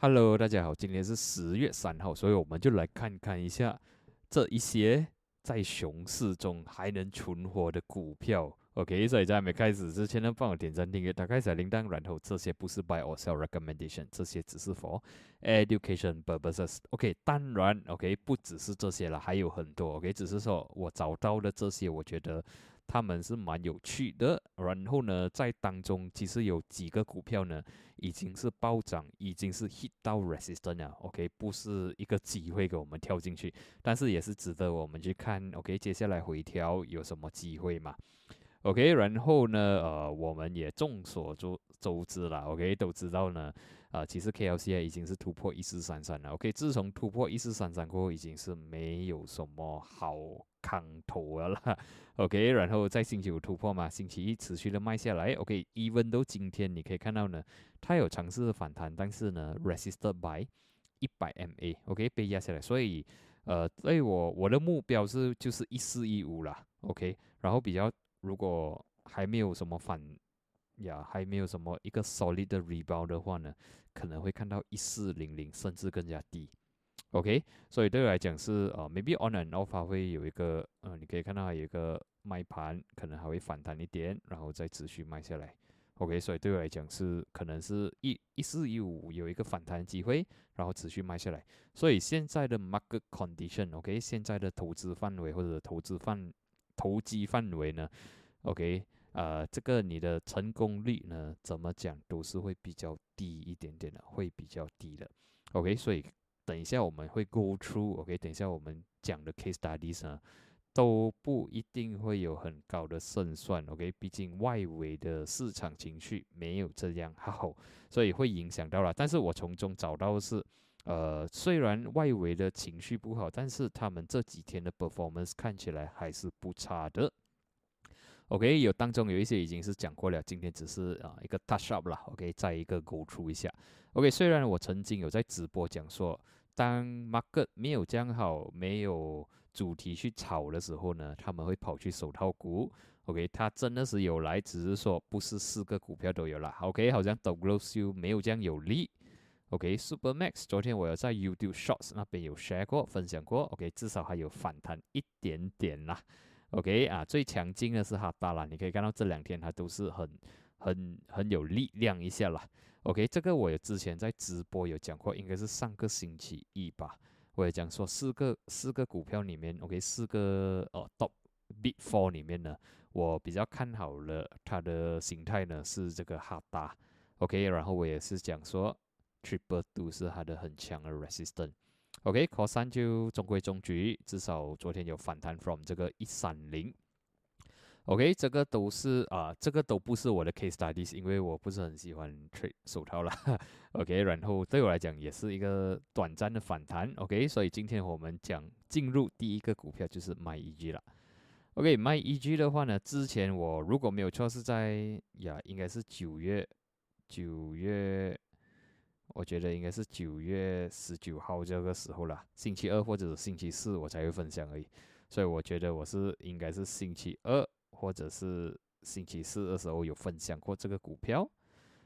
Hello，大家好，今天是十月三号，所以我们就来看看一下这一些在熊市中还能存活的股票。OK，所以在还没开始之前呢，帮我点赞订阅，打开小铃铛，然后这些不是 buy or sell recommendation，这些只是 for education purposes。OK，当然 OK 不只是这些了，还有很多 OK，只是说我找到的这些，我觉得。他们是蛮有趣的，然后呢，在当中其实有几个股票呢，已经是暴涨，已经是 hit 到 resistance 了，OK，不是一个机会给我们跳进去，但是也是值得我们去看，OK，接下来回调有什么机会嘛？OK，然后呢，呃，我们也众所周周知了，OK，都知道呢，呃，其实 KLCI 已经是突破一四三三了，OK，自从突破一四三三过后，已经是没有什么好。看头了啦，OK，然后在星期五突破嘛，星期一持续的卖下来，OK，even 都今天你可以看到呢，它有尝试反弹，但是呢，resisted by 一百 MA，OK，被压下来，所以呃，所以我我的目标是就是一四一五啦，OK，然后比较如果还没有什么反呀，还没有什么一个 solid rebound 的话呢，可能会看到一四零零甚至更加低。OK，所以对我来讲是呃，maybe on and off 会有一个呃，你可以看到有一个卖盘，可能还会反弹一点，然后再持续卖下来。OK，所以对我来讲是可能是一一四一五有一个反弹机会，然后持续卖下来。所以现在的 market condition，OK，现在的投资范围或者投资范投机范围呢，OK，呃，这个你的成功率呢，怎么讲都是会比较低一点点的，会比较低的。OK，所以。等一下我们会 go through，OK，等一下我们讲的 case studies 呢，都不一定会有很高的胜算，OK，毕竟外围的市场情绪没有这样好，所以会影响到了。但是我从中找到是，呃，虽然外围的情绪不好，但是他们这几天的 performance 看起来还是不差的。OK，有当中有一些已经是讲过了，今天只是啊一个 touch up 啦，OK，再一个 go through 一下。OK，虽然我曾经有在直播讲说。当 market 没有讲好，没有主题去炒的时候呢，他们会跑去手套股。OK，它真的是有来，只是说不是四个股票都有啦。OK，好像 d o g l o s 没有这样有利。OK，Super Max 昨天我有在 YouTube Shorts 那边有 share 过，分享过。OK，至少还有反弹一点点啦。OK，啊，最强劲的是哈达啦，你可以看到这两天它都是很。很很有力量一下啦。OK，这个我也之前在直播有讲过，应该是上个星期一吧，我也讲说四个四个股票里面，OK，四个呃 Top Big Four 里面呢，我比较看好了它的形态呢是这个哈达，OK，然后我也是讲说 Triple Two 是它的很强的 Resistance Resistance，OK，Call 三就中规中矩，至少昨天有反弹 from 这个一三零。OK，这个都是啊，这个都不是我的 case studies，因为我不是很喜欢 trade 手套啦。OK，然后对我来讲也是一个短暂的反弹。OK，所以今天我们讲进入第一个股票就是 MyEG 了。OK，卖 EG 的话呢，之前我如果没有错是在呀，应该是九月九月，我觉得应该是九月十九号这个时候了，星期二或者是星期四我才会分享而已。所以我觉得我是应该是星期二。或者是星期四的时候有分享过这个股票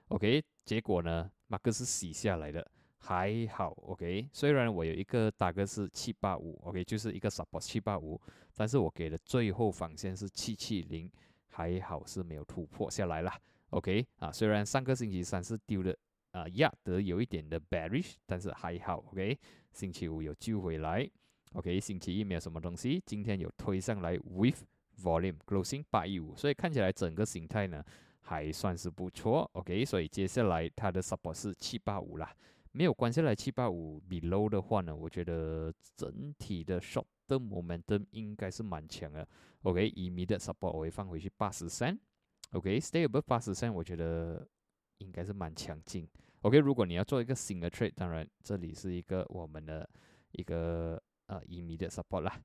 ，OK，结果呢，马克是洗下来的，还好，OK，虽然我有一个大概是七八五，OK，就是一个 support 七八五，但是我给的最后防线是七七零，还好是没有突破下来了，OK，啊，虽然上个星期三是丢的啊压得有一点的 bearish，但是还好，OK，星期五有救回来，OK，星期一没有什么东西，今天有推上来 with。Volume closing 八一五，所以看起来整个形态呢还算是不错。OK，所以接下来它的 support 是七八五啦，没有关下来七八五 below 的话呢，我觉得整体的 short 的 momentum 应该是蛮强的。OK，以 mid support 我会放回去八十三。OK，stay above 八十三，我觉得应该是蛮强劲。OK，如果你要做一个新的 trade，当然这里是一个我们的一个呃以 mid support 啦。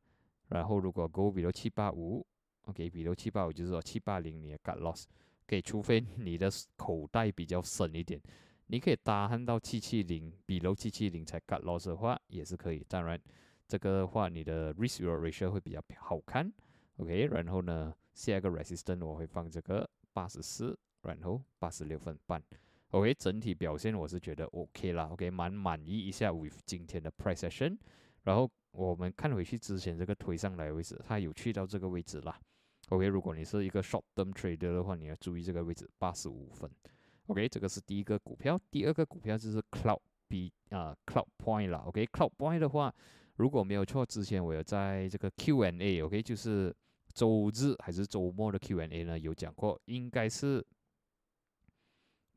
然后如果 go below 七八五。OK，比如七八五就是说七八零你也 got loss，可以除非你的口袋比较深一点，你可以搭 handle 到七七零，比如七七零才 got loss 的话也是可以。当然，这个话你的 risk ratio 会比较好看。OK，然后呢，下一个 resistance 我会放这个八十四，然后八十六分半。OK，整体表现我是觉得 OK 啦，OK，蛮满意一下 with 今天的 price session。然后我们看回去之前这个推上来的位置，它有去到这个位置啦。OK，如果你是一个 short term trader 的话，你要注意这个位置八十五分。OK，这个是第一个股票，第二个股票就是 Cloud B 啊 Cloud Point 啦。OK，Cloud Point 的话，如果没有错，之前我有在这个 Q&A，OK，就是周日还是周末的 Q&A 呢，有讲过，应该是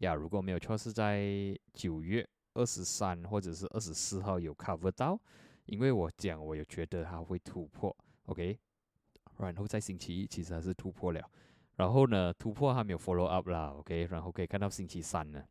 呀，如果没有错，是在九月二十三或者是二十四号有 cover 到，因为我讲我有觉得它会突破，OK，然后在星期一其实还是突破了。然后呢，突破还没有 follow up 啦，OK，然后可以看到星期三呢，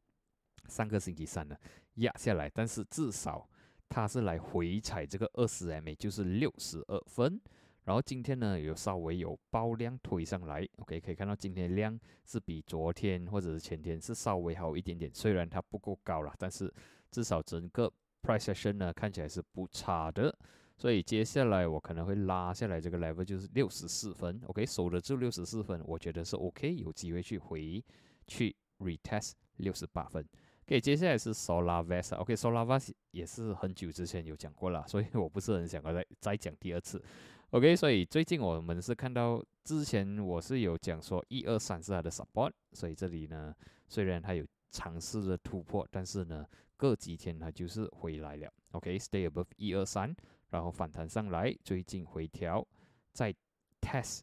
上个星期三呢压下来，但是至少它是来回踩这个二十 MA，就是六十二分。然后今天呢有稍微有爆量推上来，OK，可以看到今天量是比昨天或者是前天是稍微好一点点，虽然它不够高了，但是至少整个 price session 呢看起来是不差的。所以接下来我可能会拉下来这个 level 就是六十四分，OK，守得住六十四分，我觉得是 OK，有机会去回去 retest 六十八分。OK，接下来是 Solar Vest，OK，Solar Vest 也是很久之前有讲过了，所以我不是很想再再讲第二次。OK，所以最近我们是看到之前我是有讲说一二三是它的 support，所以这里呢虽然它有尝试的突破，但是呢隔几天它就是回来了。OK，stay above 一二三。然后反弹上来，最近回调，再 test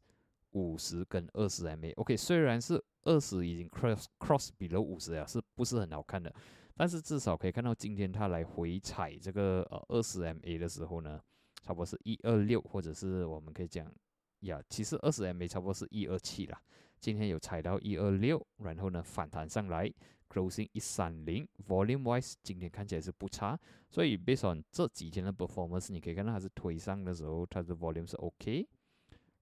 五十跟二十 MA，OK，虽然是二十已经 cross cross below 五十了，是不是很好看的？但是至少可以看到今天它来回踩这个呃二十 MA 的时候呢，差不多是一二六，或者是我们可以讲呀，其实二十 MA 差不多是一二七啦。今天有踩到一二六，然后呢反弹上来。Closing 一三零，Volume wise 今天看起来是不差，所以 based on 这几天的 performance，你可以看到它是推上的时候，它的 Volume 是 OK，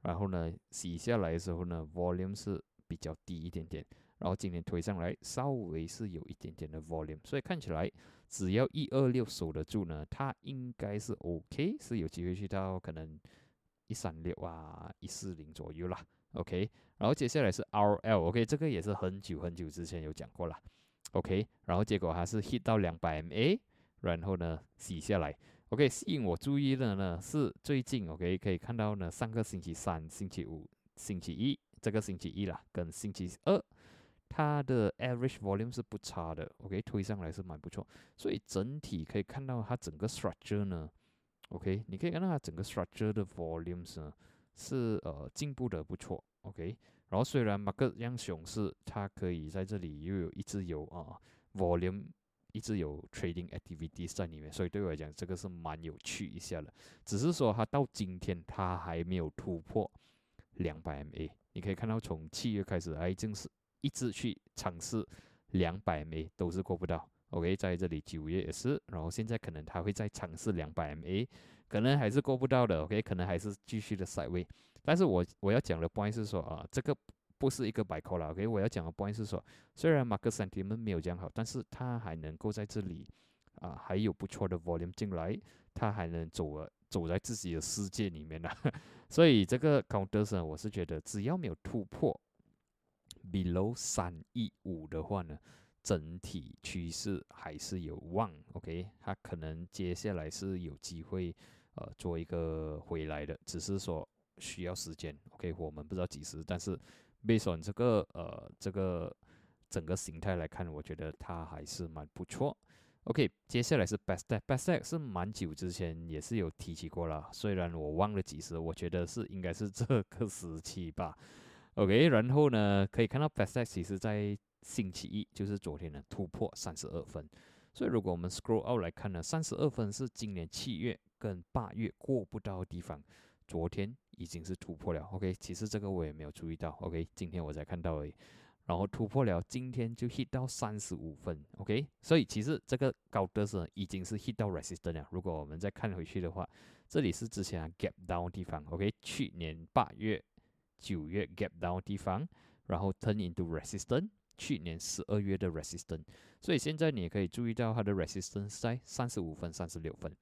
然后呢洗下来的时候呢，Volume 是比较低一点点，然后今天推上来稍微是有一点点的 Volume，所以看起来只要一二六守得住呢，它应该是 OK，是有机会去到可能一三六啊一四零左右啦。OK，然后接下来是 RL，OK，这个也是很久很久之前有讲过了，OK，然后结果还是 hit 到两百 MA，然后呢洗下来，OK，吸引我注意的呢是最近 OK 可以看到呢上个星期三、星期五、星期一，这个星期一啦跟星期二，它的 average volume 是不差的，OK，推上来是蛮不错，所以整体可以看到它整个 structure 呢，OK，你可以看到它整个 structure 的 volumes 呢。是呃进步的不错，OK。然后虽然马克样熊市，它可以在这里又有一直有啊 volume，一直有 trading activities 在里面，所以对我来讲这个是蛮有趣一下的。只是说它到今天它还没有突破两百 MA。你可以看到从七月开始，哎正是一直去尝试两百 MA 都是过不到，OK。在这里九月也是，然后现在可能他会再尝试两百 MA。可能还是过不到的，OK，可能还是继续的塞位。但是我我要讲的 point 是说啊，这个不是一个白扣了，OK，我要讲的 point 是说，虽然马克三 T 们没有讲好，但是他还能够在这里啊，还有不错的 volume 进来，他还能走了走在自己的世界里面呢。所以这个 counter 呢，我是觉得只要没有突破 below 三亿五的话呢。整体趋势还是有望，OK，它可能接下来是有机会，呃，做一个回来的，只是说需要时间，OK，我们不知道几时，但是 based on 这个呃这个整个形态来看，我觉得它还是蛮不错，OK，接下来是 best day，best day 是蛮久之前也是有提起过了，虽然我忘了几时，我觉得是应该是这个时期吧，OK，然后呢，可以看到 best day 其实在星期一就是昨天呢突破三十二分，所以如果我们 scroll out 来看呢，三十二分是今年七月跟八月过不到的地方，昨天已经是突破了。OK，其实这个我也没有注意到。OK，今天我才看到而已。然后突破了，今天就 hit 到三十五分。OK，所以其实这个高德是已经是 hit 到 resistance 了。如果我们再看回去的话，这里是之前啊 gap down 地方。OK，去年八月、九月 gap down 地方，然后 turn into resistance。去年十二月的 resistance，所以现在你也可以注意到它的 resistance 在三十五分、三十六分。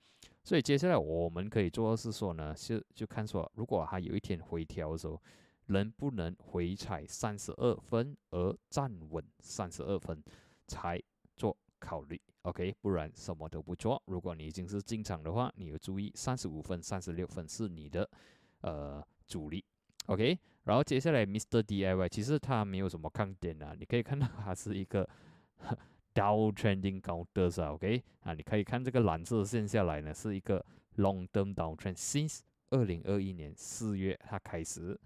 所以接下来我们可以做的是说呢，是就看说，如果它有一天回调的时候，能不能回踩三十二分而站稳三十二分，才做考虑，OK，不然什么都不做。如果你已经是进场的话，你要注意三十五分、三十六分是你的呃主力，OK。然后接下来 Mr DIY，其实它没有什么看点啊，你可以看到它是一个 down trending counters 啊，OK 啊，你可以看这个蓝色线下来呢，是一个 long term down trend，since 二零二一年四月它开始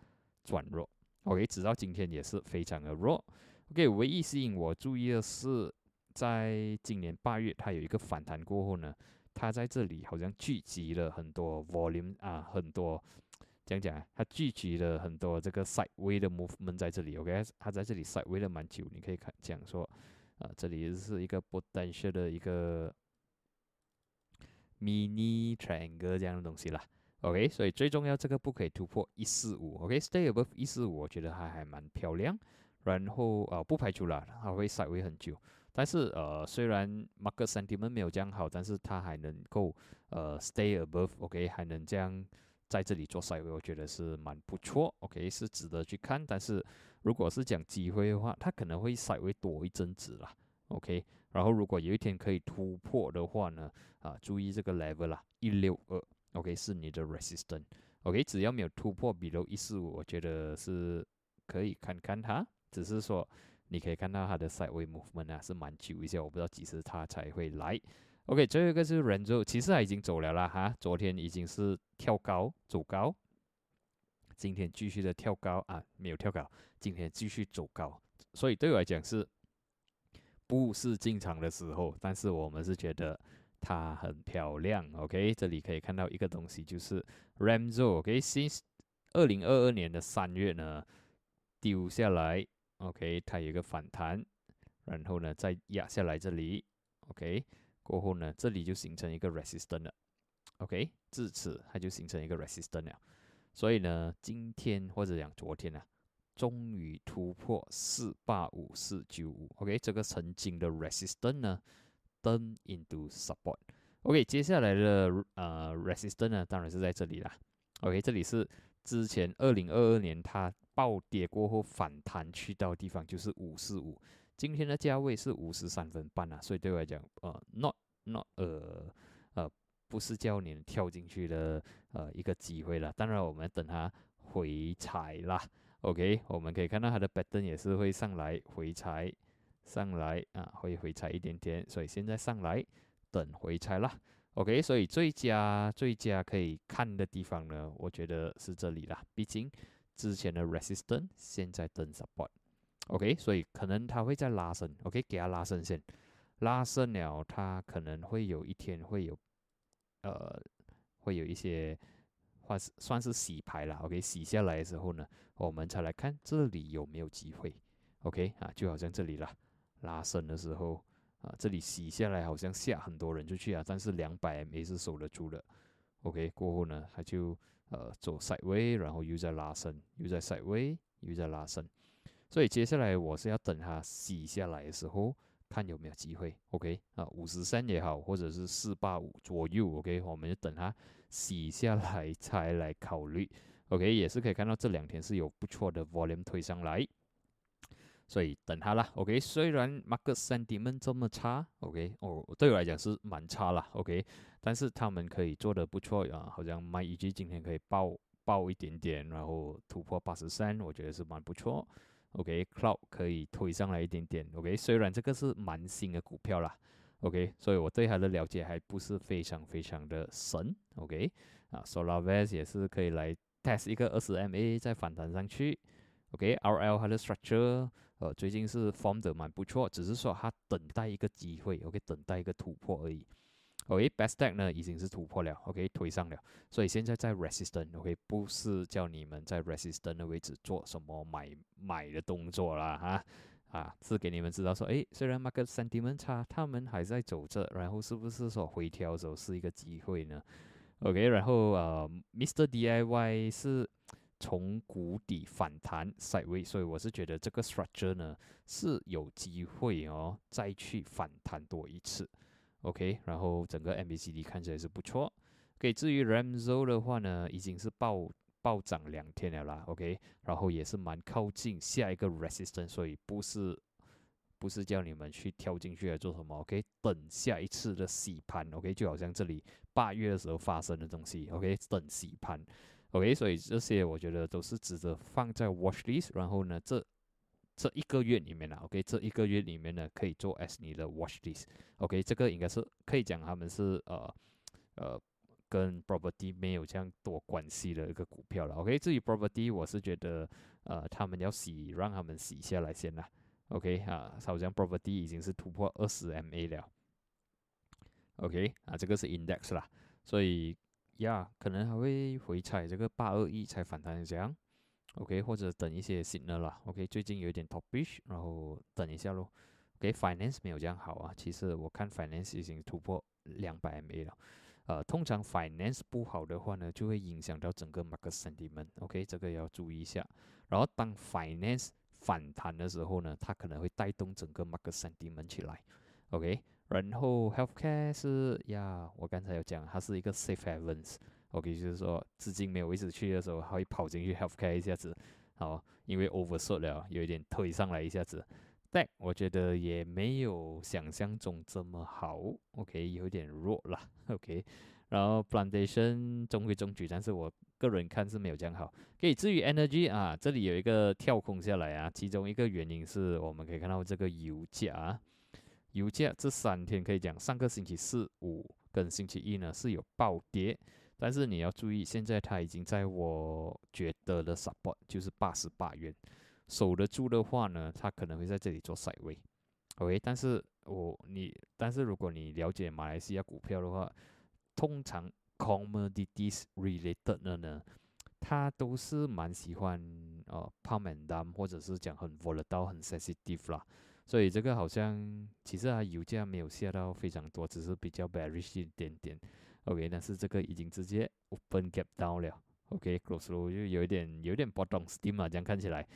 转弱，OK，直到今天也是非常的弱，OK，唯一吸引我注意的是，在今年八月它有一个反弹过后呢，它在这里好像聚集了很多 volume 啊，很多。讲讲啊，它聚集了很多这个 sideway 的 movement 在这里，OK，它在这里 sideway 了蛮久，你可以看讲说，啊，这里是一个 potential 的一个 mini triangle 这样的东西啦，OK，所以最重要这个不可以突破一四五，OK，stay above 一四五，我觉得还还蛮漂亮，然后呃不排除了它会 sideway 很久，但是呃虽然 market sentiment 没有这样好，但是它还能够呃 stay above，OK，还能这样。在这里做赛位，我觉得是蛮不错，OK，是值得去看。但是如果是讲机会的话，它可能会赛位多一阵子啦，OK。然后如果有一天可以突破的话呢，啊，注意这个 level 啦，一六二，OK，是你的 resistance，OK。只要没有突破比如一四五，我觉得是可以看看它。只是说你可以看到它的赛位 movement 啊，是蛮久一些，我不知道几时它才会来。OK，最后一个是人肉，其实他已经走了啦哈，昨天已经是跳高走高，今天继续的跳高啊，没有跳高，今天继续走高，所以对我来讲是不是进场的时候，但是我们是觉得它很漂亮。OK，这里可以看到一个东西，就是 Ramzo。O.K.，Since 二零二二年的三月呢丢下来，OK，它有一个反弹，然后呢再压下来这里，OK。过后呢，这里就形成一个 resistance 了，OK，至此它就形成一个 resistance 了。所以呢，今天或者讲昨天呢，终于突破四八五四九五，OK，这个曾经的 resistance 呢，turn into support。OK，接下来的呃 resistance 呢，当然是在这里啦。OK，这里是之前二零二二年它暴跌过后反弹去到的地方，就是五四五。今天的价位是五十三分半啊，所以对我来讲，呃，not not 呃呃，不是叫你跳进去的呃一个机会了。当然，我们等它回踩啦，OK，我们可以看到它的 pattern 也是会上来回踩，上来啊，会回踩一点点，所以现在上来等回踩啦，OK，所以最佳最佳可以看的地方呢，我觉得是这里啦，毕竟之前的 resistance 现在等 support。OK，所以可能它会在拉伸，OK，给它拉伸先，拉伸了，它可能会有一天会有，呃，会有一些，算是算是洗牌了，OK，洗下来的时候呢，我们才来看这里有没有机会，OK，啊，就好像这里啦，拉伸的时候，啊，这里洗下来好像下很多人就去啊，但是两百 M 是守得住的，OK，过后呢，它就呃走 side way，然后又在拉伸，又在 side way，又在拉伸。所以接下来我是要等它洗下来的时候，看有没有机会。OK 啊，五十三也好，或者是四八五左右。OK，我们就等它洗下来才来考虑。OK，也是可以看到这两天是有不错的 volume 推上来，所以等它啦。OK，虽然 market sentiment 这么差，OK，哦，对我来讲是蛮差啦。OK，但是他们可以做的不错啊，好像 My EG 今天可以爆爆一点点，然后突破八十三，我觉得是蛮不错。OK，Cloud 可以推上来一点点。OK，虽然这个是蛮新的股票啦。OK，所以我对它的了解还不是非常非常的深。OK，啊，SolarVest 也是可以来 test 一个二十 MA 再反弹上去。OK，RL 它的 structure 呃最近是 form 的蛮不错，只是说它等待一个机会，OK，等待一个突破而已。OK，best stack 呢已经是突破了，OK 推上了，所以现在在 resistance，OK 不是叫你们在 resistance 的位置做什么买买的动作啦，哈，啊是给你们知道说，诶，虽然 market sentiment 差，他们还在走着，然后是不是说回调的时候是一个机会呢？OK，然后呃，Mr DIY 是从谷底反弹 side way，所以我是觉得这个 structure 呢是有机会哦，再去反弹多一次。OK，然后整个 MBCD 看起来是不错。OK，至于 Ramzo 的话呢，已经是暴暴涨两天了啦。OK，然后也是蛮靠近下一个 resistance，所以不是不是叫你们去跳进去来做什么，OK？等下一次的洗盘，OK？就好像这里八月的时候发生的东西，OK？等洗盘，OK？所以这些我觉得都是值得放在 watch list，然后呢，这这一个月里面呢，OK？这一个月里面呢，可以做 as 你的 watch list，OK？这个应该是可以讲他们是呃呃跟 property 没有这样多关系的一个股票了，OK？至于 property，我是觉得呃他们要洗，让他们洗下来先啦。OK 啊，好像 property 已经是突破二十 MA 了。OK 啊，这个是 index 啦，所以呀，可能还会回踩这个八二一才反弹这样。OK，或者等一些 signal 啦。OK，最近有一点 topish，然后等一下咯。OK，finance 没有这样好啊，其实我看 finance 已经突破两百 MA 了。呃，通常 finance 不好的话呢，就会影响到整个 market sentiment。OK，这个要注意一下。然后当 finance 反弹的时候呢，它可能会带动整个 market sentiment 起来，OK。然后 healthcare 是呀，我刚才有讲，它是一个 safe Event OK，就是说资金没有位置去的时候，它会跑进去 healthcare 一下子，好，因为 oversold 了，有一点推上来一下子，但我觉得也没有想象中这么好，OK，有点弱了，OK。然后 plantation 中规中矩，但是我。个人看是没有这样好。可以至于 energy 啊，这里有一个跳空下来啊，其中一个原因是我们可以看到这个油价，油价这三天可以讲，上个星期四、五跟星期一呢是有暴跌，但是你要注意，现在它已经在我觉得的 support 就是八十八元，守得住的话呢，它可能会在这里做塞位。OK，但是我你，但是如果你了解马来西亚股票的话，通常。Commodities related 的呢，它都是蛮喜欢呃 pump and dump，或者是讲很 volatile、很 sensitive 啦。所以这个好像其实它油价没有下到非常多，只是比较 bearish 一点点。OK，但是这个已经直接 open gap down 了。OK，close low 就有一点有一点波动 steam 啊，这样看起来，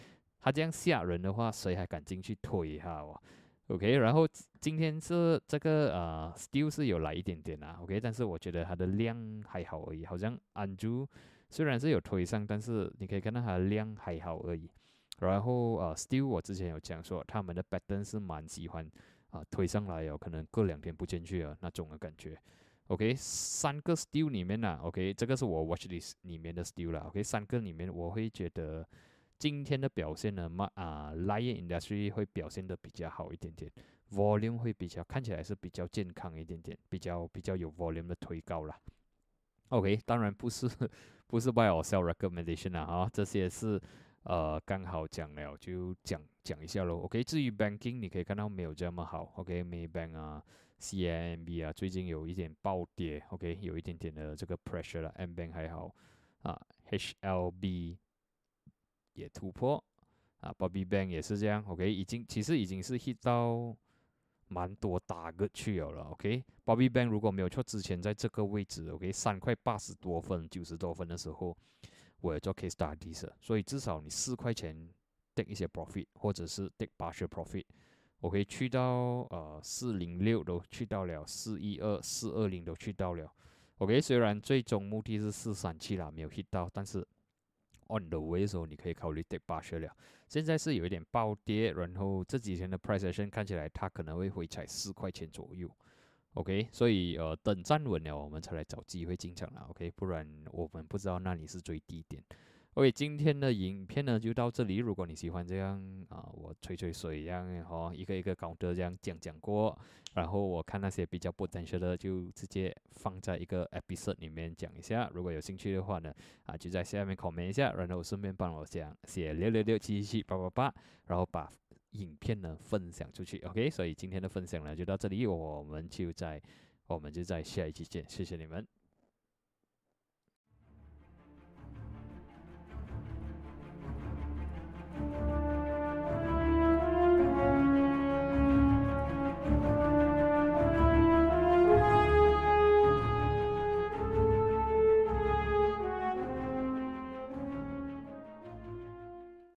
它这样吓人的话，谁还敢进去推哈？哇！OK，然后今天是这个呃，still 是有来一点点啊，OK，但是我觉得它的量还好而已，好像 Andrew 虽然是有推上，但是你可以看到它的量还好而已。然后呃，still 我之前有讲说，他们的 pattern 是蛮喜欢啊推上来哦，可能过两天不进去了那种的感觉。OK，三个 still 里面呢，OK，这个是我 watch list 里面的 still 啦，OK，三个里面我会觉得。今天的表现呢，嘛啊，Lion Industry 会表现的比较好一点点，Volume 会比较看起来是比较健康一点点，比较比较有 Volume 的推高了。OK，当然不是 不是 Buy or Sell Recommendation 啊，这些是呃刚好讲了就讲讲一下喽。OK，至于 Banking 你可以看到没有这么好，OK，Maybank 啊，CIMB 啊，最近有一点暴跌，OK，有一点点的这个 Pressure 了，M Bank 还好啊，HLB。也突破啊，Bobby Bank 也是这样，OK，已经其实已经是 hit 到蛮多打个去了，OK，Bobby Bank 如果没有错，之前在这个位置，OK，三块八十多分、九十多分的时候，我也做 case studies，所以至少你四块钱 take 一些 profit，或者是 take partial profit，我可以去到呃四零六都去到了，四一二、四二零都去到了，OK，虽然最终目的是四三七啦，没有 hit 到，但是。on the way 的时候，你可以考虑 take 八十了。现在是有一点暴跌，然后这几天的 price action 看起来它可能会回踩四块钱左右。OK，所以呃等站稳了，我们才来找机会进场了。OK，不然我们不知道那里是最低点。OK，今天的影片呢就到这里。如果你喜欢这样啊，我吹吹水一样哦，一个一个高德这样讲讲过，然后我看那些比较不真实的，就直接放在一个 episode 里面讲一下。如果有兴趣的话呢，啊就在下面 comment 一下，然后顺便帮我讲写六六六七七七八八八，然后把影片呢分享出去。OK，所以今天的分享呢就到这里，我们就在我们就在下一期见，谢谢你们。